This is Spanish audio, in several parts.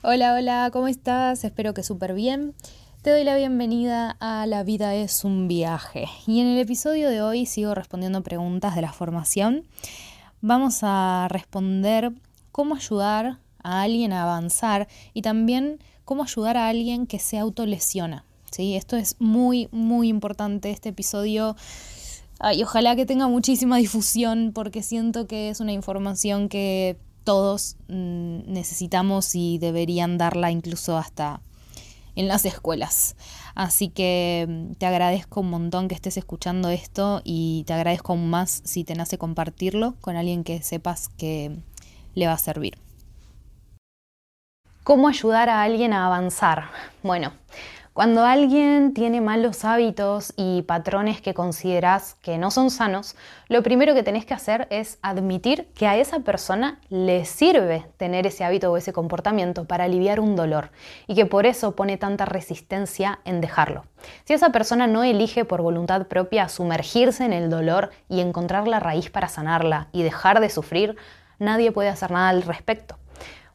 Hola, hola, ¿cómo estás? Espero que súper bien. Te doy la bienvenida a La vida es un viaje. Y en el episodio de hoy sigo respondiendo preguntas de la formación. Vamos a responder cómo ayudar a alguien a avanzar y también cómo ayudar a alguien que se autolesiona. ¿sí? Esto es muy, muy importante. Este episodio y ojalá que tenga muchísima difusión porque siento que es una información que todos mm, necesitamos y deberían darla incluso hasta en las escuelas. Así que mm, te agradezco un montón que estés escuchando esto y te agradezco aún más si te nace compartirlo con alguien que sepas que le va a servir. ¿Cómo ayudar a alguien a avanzar? Bueno, cuando alguien tiene malos hábitos y patrones que consideras que no son sanos, lo primero que tenés que hacer es admitir que a esa persona le sirve tener ese hábito o ese comportamiento para aliviar un dolor y que por eso pone tanta resistencia en dejarlo. Si esa persona no elige por voluntad propia sumergirse en el dolor y encontrar la raíz para sanarla y dejar de sufrir, nadie puede hacer nada al respecto.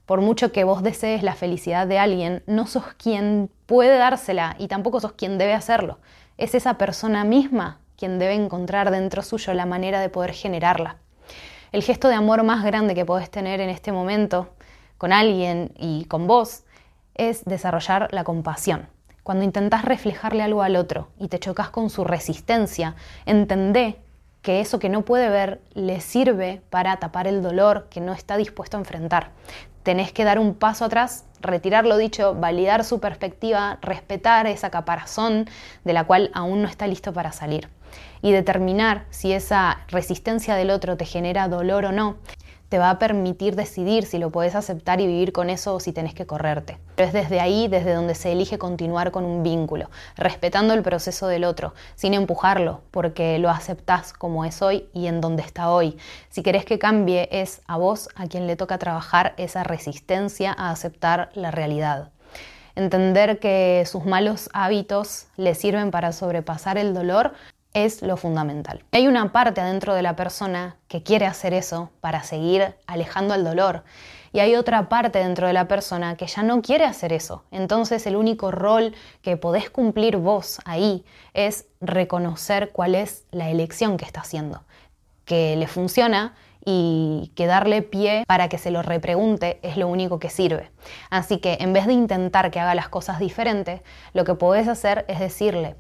Por mucho que vos desees la felicidad de alguien, no sos quien puede dársela y tampoco sos quien debe hacerlo. Es esa persona misma quien debe encontrar dentro suyo la manera de poder generarla. El gesto de amor más grande que podés tener en este momento con alguien y con vos es desarrollar la compasión. Cuando intentás reflejarle algo al otro y te chocas con su resistencia, entendé que eso que no puede ver le sirve para tapar el dolor que no está dispuesto a enfrentar tenés que dar un paso atrás, retirar lo dicho, validar su perspectiva, respetar esa caparazón de la cual aún no está listo para salir. Y determinar si esa resistencia del otro te genera dolor o no te va a permitir decidir si lo puedes aceptar y vivir con eso o si tenés que correrte. Pero es desde ahí desde donde se elige continuar con un vínculo, respetando el proceso del otro, sin empujarlo, porque lo aceptás como es hoy y en donde está hoy. Si querés que cambie, es a vos a quien le toca trabajar esa resistencia a aceptar la realidad entender que sus malos hábitos le sirven para sobrepasar el dolor es lo fundamental. Hay una parte adentro de la persona que quiere hacer eso para seguir alejando el dolor y hay otra parte dentro de la persona que ya no quiere hacer eso. Entonces el único rol que podés cumplir vos ahí es reconocer cuál es la elección que está haciendo, que le funciona y que darle pie para que se lo repregunte es lo único que sirve. Así que en vez de intentar que haga las cosas diferentes, lo que podés hacer es decirle,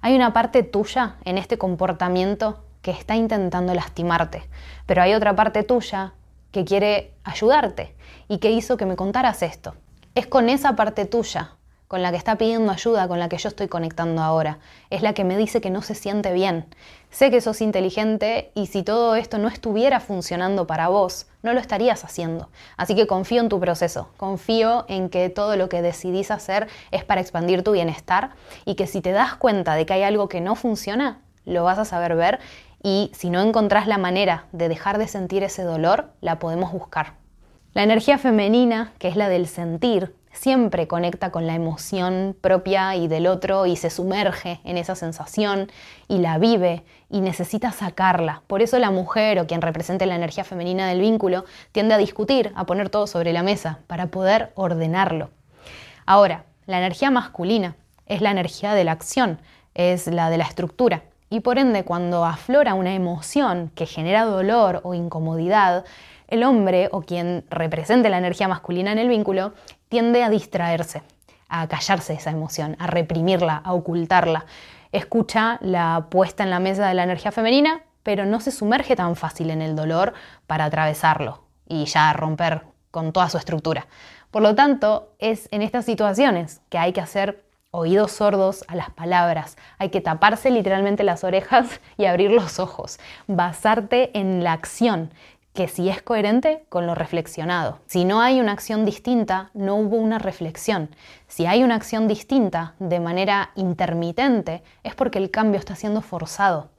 hay una parte tuya en este comportamiento que está intentando lastimarte, pero hay otra parte tuya que quiere ayudarte y que hizo que me contaras esto. Es con esa parte tuya con la que está pidiendo ayuda, con la que yo estoy conectando ahora. Es la que me dice que no se siente bien. Sé que sos inteligente y si todo esto no estuviera funcionando para vos, no lo estarías haciendo. Así que confío en tu proceso, confío en que todo lo que decidís hacer es para expandir tu bienestar y que si te das cuenta de que hay algo que no funciona, lo vas a saber ver y si no encontrás la manera de dejar de sentir ese dolor, la podemos buscar. La energía femenina, que es la del sentir, siempre conecta con la emoción propia y del otro y se sumerge en esa sensación y la vive y necesita sacarla. Por eso la mujer o quien represente la energía femenina del vínculo tiende a discutir, a poner todo sobre la mesa para poder ordenarlo. Ahora, la energía masculina es la energía de la acción, es la de la estructura. Y por ende, cuando aflora una emoción que genera dolor o incomodidad, el hombre o quien represente la energía masculina en el vínculo tiende a distraerse, a callarse esa emoción, a reprimirla, a ocultarla. Escucha la puesta en la mesa de la energía femenina, pero no se sumerge tan fácil en el dolor para atravesarlo y ya romper con toda su estructura. Por lo tanto, es en estas situaciones que hay que hacer oídos sordos a las palabras, hay que taparse literalmente las orejas y abrir los ojos, basarte en la acción, que si es coherente con lo reflexionado. Si no hay una acción distinta, no hubo una reflexión. Si hay una acción distinta de manera intermitente, es porque el cambio está siendo forzado.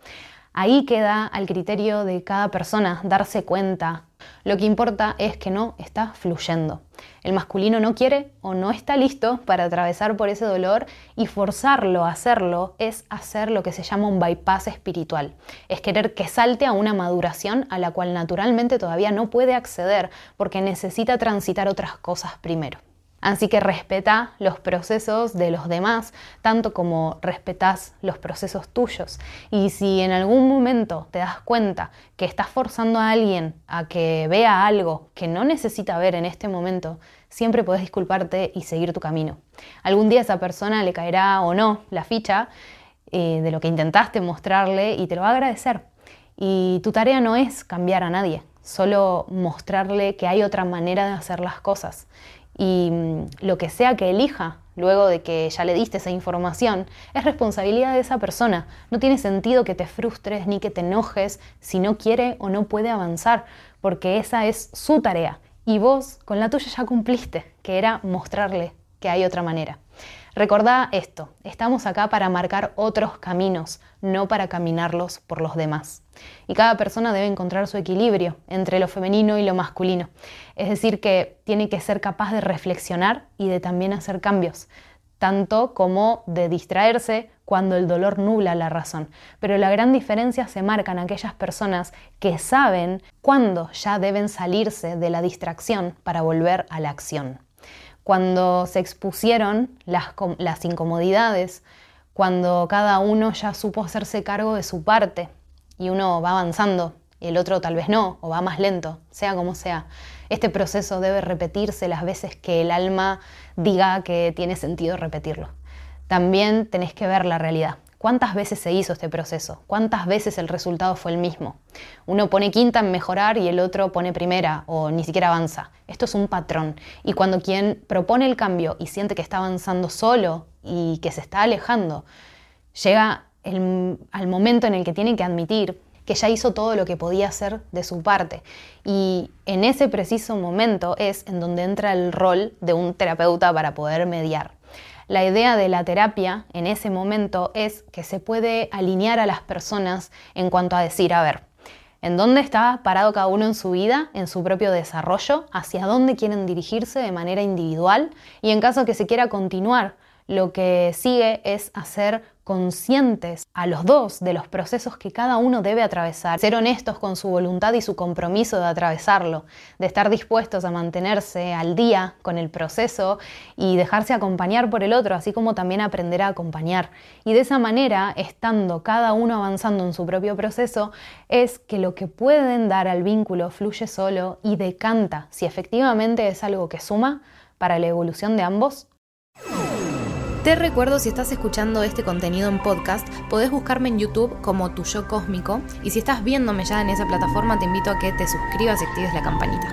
Ahí queda al criterio de cada persona darse cuenta. Lo que importa es que no está fluyendo. El masculino no quiere o no está listo para atravesar por ese dolor y forzarlo a hacerlo es hacer lo que se llama un bypass espiritual. Es querer que salte a una maduración a la cual naturalmente todavía no puede acceder porque necesita transitar otras cosas primero. Así que respeta los procesos de los demás, tanto como respetas los procesos tuyos. Y si en algún momento te das cuenta que estás forzando a alguien a que vea algo que no necesita ver en este momento, siempre podés disculparte y seguir tu camino. Algún día esa persona le caerá o no la ficha eh, de lo que intentaste mostrarle y te lo va a agradecer. Y tu tarea no es cambiar a nadie, solo mostrarle que hay otra manera de hacer las cosas y mm, lo que sea que elija luego de que ya le diste esa información, es responsabilidad de esa persona. No tiene sentido que te frustres ni que te enojes si no quiere o no puede avanzar, porque esa es su tarea. Y vos con la tuya ya cumpliste, que era mostrarle que hay otra manera. Recordá esto, estamos acá para marcar otros caminos, no para caminarlos por los demás. Y cada persona debe encontrar su equilibrio entre lo femenino y lo masculino. Es decir, que tiene que ser capaz de reflexionar y de también hacer cambios, tanto como de distraerse cuando el dolor nubla la razón. Pero la gran diferencia se marca en aquellas personas que saben cuándo ya deben salirse de la distracción para volver a la acción cuando se expusieron las, incomodidades, cuando cada uno ya supo hacerse cargo de su parte y uno va avanzando y el otro tal vez no, o va más lento, sea como sea. Este proceso debe repetirse las veces que el alma diga que tiene sentido repetirlo. También tenés que ver la realidad. ¿Cuántas veces se hizo este proceso? ¿Cuántas veces el resultado fue el mismo? Uno pone quinta en mejorar y el otro pone primera o ni siquiera avanza. Esto es un patrón. Y cuando quien propone el cambio y siente que está avanzando solo y que se está alejando, llega al momento en el que tiene que admitir que ya hizo todo lo que podía hacer de su parte. Y en ese preciso momento es en donde entra el rol de un terapeuta para poder mediar. La idea de la terapia en ese momento es que se puede alinear a las personas en cuanto a decir, a ver, ¿en dónde está parado cada uno en su vida, en su propio desarrollo? ¿Hacia dónde quieren dirigirse de manera individual? Y en caso que se quiera continuar, lo que sigue es hacer conscientes a los dos de los procesos que cada uno debe atravesar, ser honestos con su voluntad y su compromiso de atravesarlo, de estar dispuestos a mantenerse al día con el proceso y dejarse acompañar por el otro, así como también aprender a acompañar. Y de esa manera, estando cada uno avanzando en su propio proceso, es que lo que pueden dar al vínculo fluye solo y decanta si efectivamente es algo que suma para la evolución de ambos te recuerdo, si estás escuchando este contenido en podcast, podés buscarme en YouTube como Tu Yo Cósmico y si estás viéndome ya en esa plataforma, te invito a que te suscribas y actives la campanita.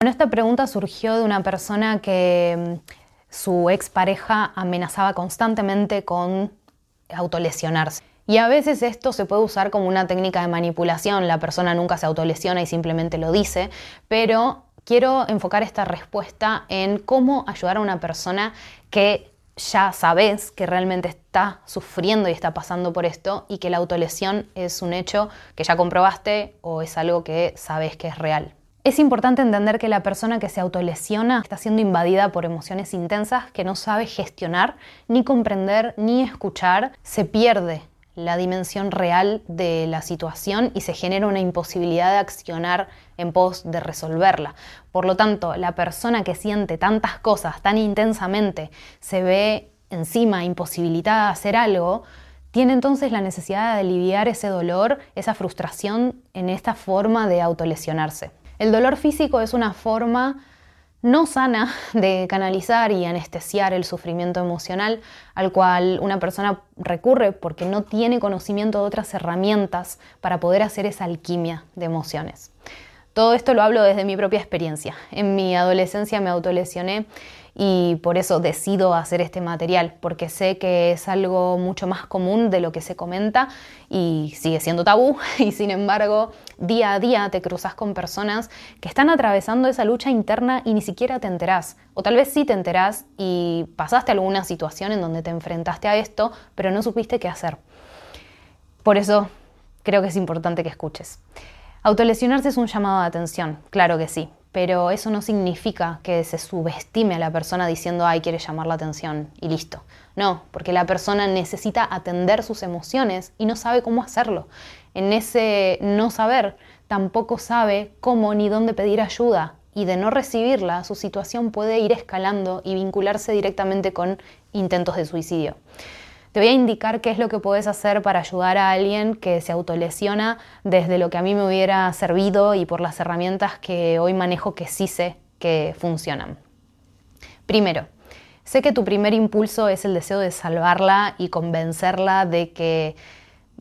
Bueno, esta pregunta surgió de una persona que mm, su expareja amenazaba constantemente con autolesionarse. Y a veces esto se puede usar como una técnica de manipulación, la persona nunca se autolesiona y simplemente lo dice, pero quiero enfocar esta respuesta en cómo ayudar a una persona que ya sabes que realmente está sufriendo y está pasando por esto y que la autolesión es un hecho que ya comprobaste o es algo que sabes que es real. Es importante entender que la persona que se autolesiona está siendo invadida por emociones intensas que no sabe gestionar, ni comprender, ni escuchar, se pierde la dimensión real de la situación y se genera una imposibilidad de accionar en pos de resolverla. Por lo tanto, la persona que siente tantas cosas tan intensamente se ve encima imposibilitada de hacer algo, tiene entonces la necesidad de aliviar ese dolor, esa frustración en esta forma de autolesionarse. El dolor físico es una forma no sana de canalizar y anestesiar el sufrimiento emocional al cual una persona recurre porque no tiene conocimiento de otras herramientas para poder hacer esa alquimia de emociones. Todo esto lo hablo desde mi propia experiencia. En mi adolescencia me autolesioné y por eso decido hacer este material, porque sé que es algo mucho más común de lo que se comenta y sigue siendo tabú y sin embargo día a día te cruzas con personas que están atravesando esa lucha interna y ni siquiera te enterás, o tal vez sí te enterás y pasaste alguna situación en donde te enfrentaste a esto, pero no supiste qué hacer. Por eso creo que es importante que escuches. Autolesionarse es un llamado de atención, claro que sí, pero eso no significa que se subestime a la persona diciendo, ay, quiere llamar la atención y listo. No, porque la persona necesita atender sus emociones y no sabe cómo hacerlo. En ese no saber, tampoco sabe cómo ni dónde pedir ayuda y de no recibirla, su situación puede ir escalando y vincularse directamente con intentos de suicidio. Te voy a indicar qué es lo que puedes hacer para ayudar a alguien que se autolesiona desde lo que a mí me hubiera servido y por las herramientas que hoy manejo que sí sé que funcionan. Primero, sé que tu primer impulso es el deseo de salvarla y convencerla de que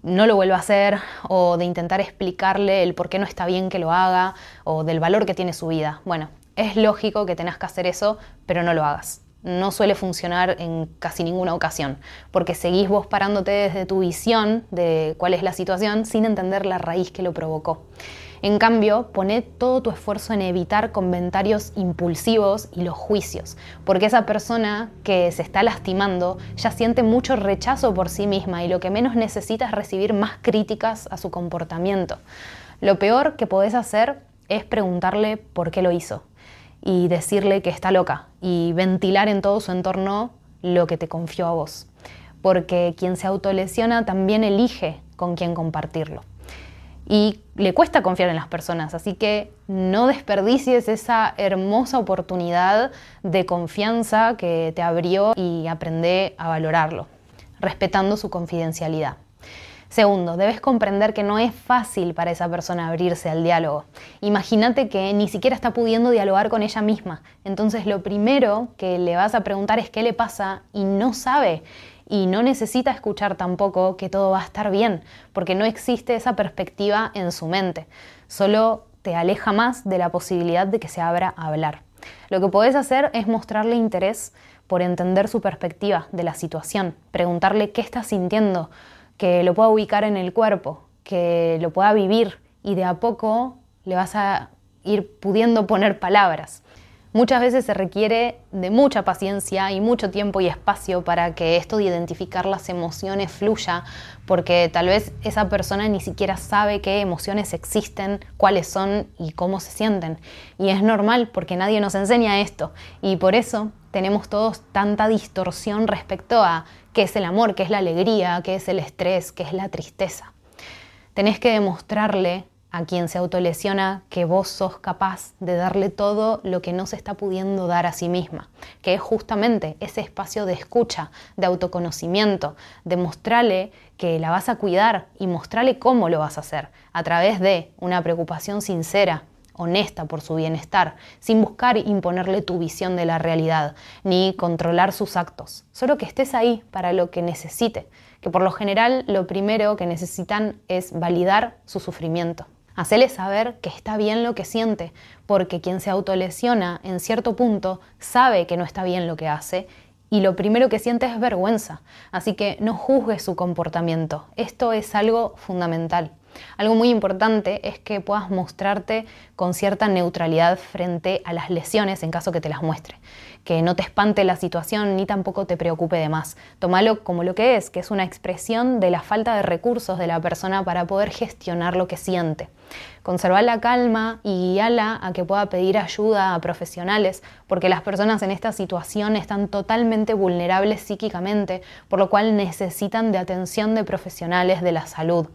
no lo vuelva a hacer o de intentar explicarle el por qué no está bien que lo haga o del valor que tiene su vida. Bueno, es lógico que tengas que hacer eso, pero no lo hagas no suele funcionar en casi ninguna ocasión, porque seguís vos parándote desde tu visión de cuál es la situación sin entender la raíz que lo provocó. En cambio, poné todo tu esfuerzo en evitar comentarios impulsivos y los juicios, porque esa persona que se está lastimando ya siente mucho rechazo por sí misma y lo que menos necesita es recibir más críticas a su comportamiento. Lo peor que podés hacer es preguntarle por qué lo hizo y decirle que está loca y ventilar en todo su entorno lo que te confió a vos. Porque quien se autolesiona también elige con quién compartirlo. Y le cuesta confiar en las personas, así que no desperdicies esa hermosa oportunidad de confianza que te abrió y aprende a valorarlo, respetando su confidencialidad. Segundo, debes comprender que no es fácil para esa persona abrirse al diálogo. Imagínate que ni siquiera está pudiendo dialogar con ella misma. Entonces lo primero que le vas a preguntar es qué le pasa y no sabe. Y no necesita escuchar tampoco que todo va a estar bien, porque no existe esa perspectiva en su mente. Solo te aleja más de la posibilidad de que se abra a hablar. Lo que podés hacer es mostrarle interés por entender su perspectiva de la situación, preguntarle qué está sintiendo, que lo pueda ubicar en el cuerpo, que lo pueda vivir y de a poco le vas a ir pudiendo poner palabras. Muchas veces se requiere de mucha paciencia y mucho tiempo y espacio para que esto de identificar las emociones fluya, porque tal vez esa persona ni siquiera sabe qué emociones existen, cuáles son y cómo se sienten. Y es normal porque nadie nos enseña esto. Y por eso tenemos todos tanta distorsión respecto a qué es el amor, qué es la alegría, qué es el estrés, qué es la tristeza. Tenés que demostrarle a quien se autolesiona que vos sos capaz de darle todo lo que no se está pudiendo dar a sí misma, que es justamente ese espacio de escucha, de autoconocimiento, de mostrarle que la vas a cuidar y mostrarle cómo lo vas a hacer, a través de una preocupación sincera, honesta por su bienestar, sin buscar imponerle tu visión de la realidad, ni controlar sus actos, solo que estés ahí para lo que necesite, que por lo general lo primero que necesitan es validar su sufrimiento. Hacele saber que está bien lo que siente, porque quien se autolesiona en cierto punto sabe que no está bien lo que hace y lo primero que siente es vergüenza. Así que no juzgues su comportamiento. Esto es algo fundamental. Algo muy importante es que puedas mostrarte con cierta neutralidad frente a las lesiones en caso que te las muestre. Que no te espante la situación ni tampoco te preocupe de más. Tómalo como lo que es, que es una expresión de la falta de recursos de la persona para poder gestionar lo que siente. Conservar la calma y guíala a que pueda pedir ayuda a profesionales, porque las personas en esta situación están totalmente vulnerables psíquicamente, por lo cual necesitan de atención de profesionales de la salud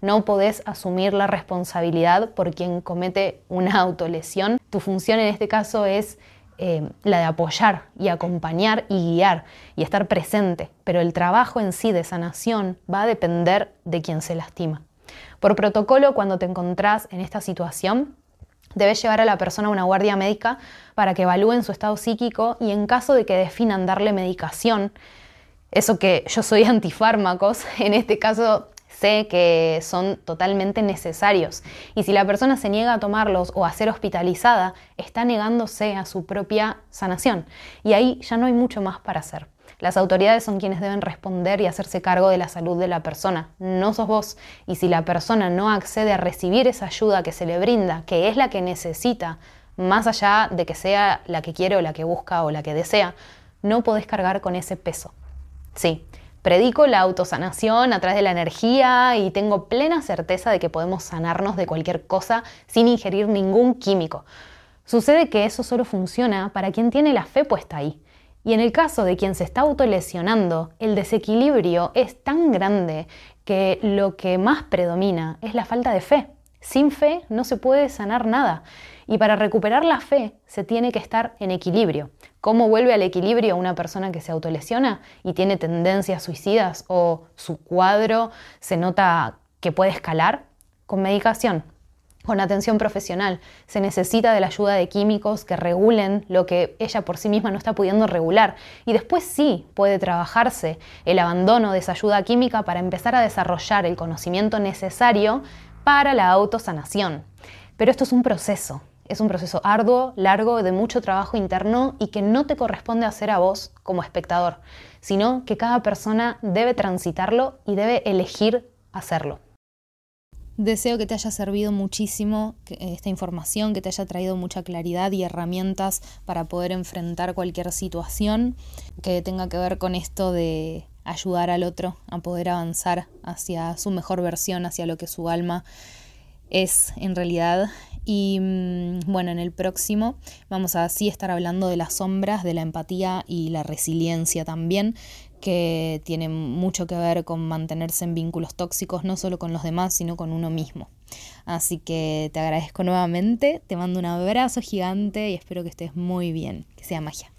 no podés asumir la responsabilidad por quien comete una autolesión. Tu función en este caso es eh, la de apoyar y acompañar y guiar y estar presente, pero el trabajo en sí de sanación va a depender de quien se lastima. Por protocolo, cuando te encontrás en esta situación, debes llevar a la persona a una guardia médica para que evalúen su estado psíquico y en caso de que definan darle medicación, eso que yo soy antifármacos, en este caso sé que son totalmente necesarios. Y si la persona se niega a tomarlos o a ser hospitalizada, está negándose a su propia sanación. Y ahí ya no hay mucho más para hacer. Las autoridades son quienes deben responder y hacerse cargo de la salud de la persona, no sos vos. Y si la persona no accede a recibir esa ayuda que se le brinda, que es la que necesita, más allá de que sea la que quiere o la que busca o la que desea, no podés cargar con ese peso. Sí, Predico la autosanación a través de la energía y tengo plena certeza de que podemos sanarnos de cualquier cosa sin ingerir ningún químico. Sucede que eso solo funciona para quien tiene la fe puesta ahí. Y en el caso de quien se está autolesionando, el desequilibrio es tan grande que lo que más predomina es la falta de fe. Sin fe no se puede sanar nada. Y para recuperar la fe se tiene que estar en equilibrio. ¿Cómo vuelve al equilibrio una persona que se autolesiona y tiene tendencias suicidas o su cuadro se nota que puede escalar? Con medicación, con atención profesional. Se necesita de la ayuda de químicos que regulen lo que ella por sí misma no está pudiendo regular. Y después sí puede trabajarse el abandono de esa ayuda química para empezar a desarrollar el conocimiento necesario para la autosanación. Pero esto es un proceso, es un proceso arduo, largo, de mucho trabajo interno y que no te corresponde hacer a vos como espectador, sino que cada persona debe transitarlo y debe elegir hacerlo. Deseo que te haya servido muchísimo esta información, que te haya traído mucha claridad y herramientas para poder enfrentar cualquier situación que tenga que ver con esto de ayudar al otro a poder avanzar hacia su mejor versión, hacia lo que su alma es en realidad y mm, bueno, en el próximo vamos a así estar hablando de las sombras, de la empatía y la resiliencia también, que tienen mucho que ver con mantenerse en vínculos tóxicos, no solo con los demás, sino con uno mismo. Así que te agradezco nuevamente, te mando un abrazo gigante y espero que estés muy bien, que sea magia.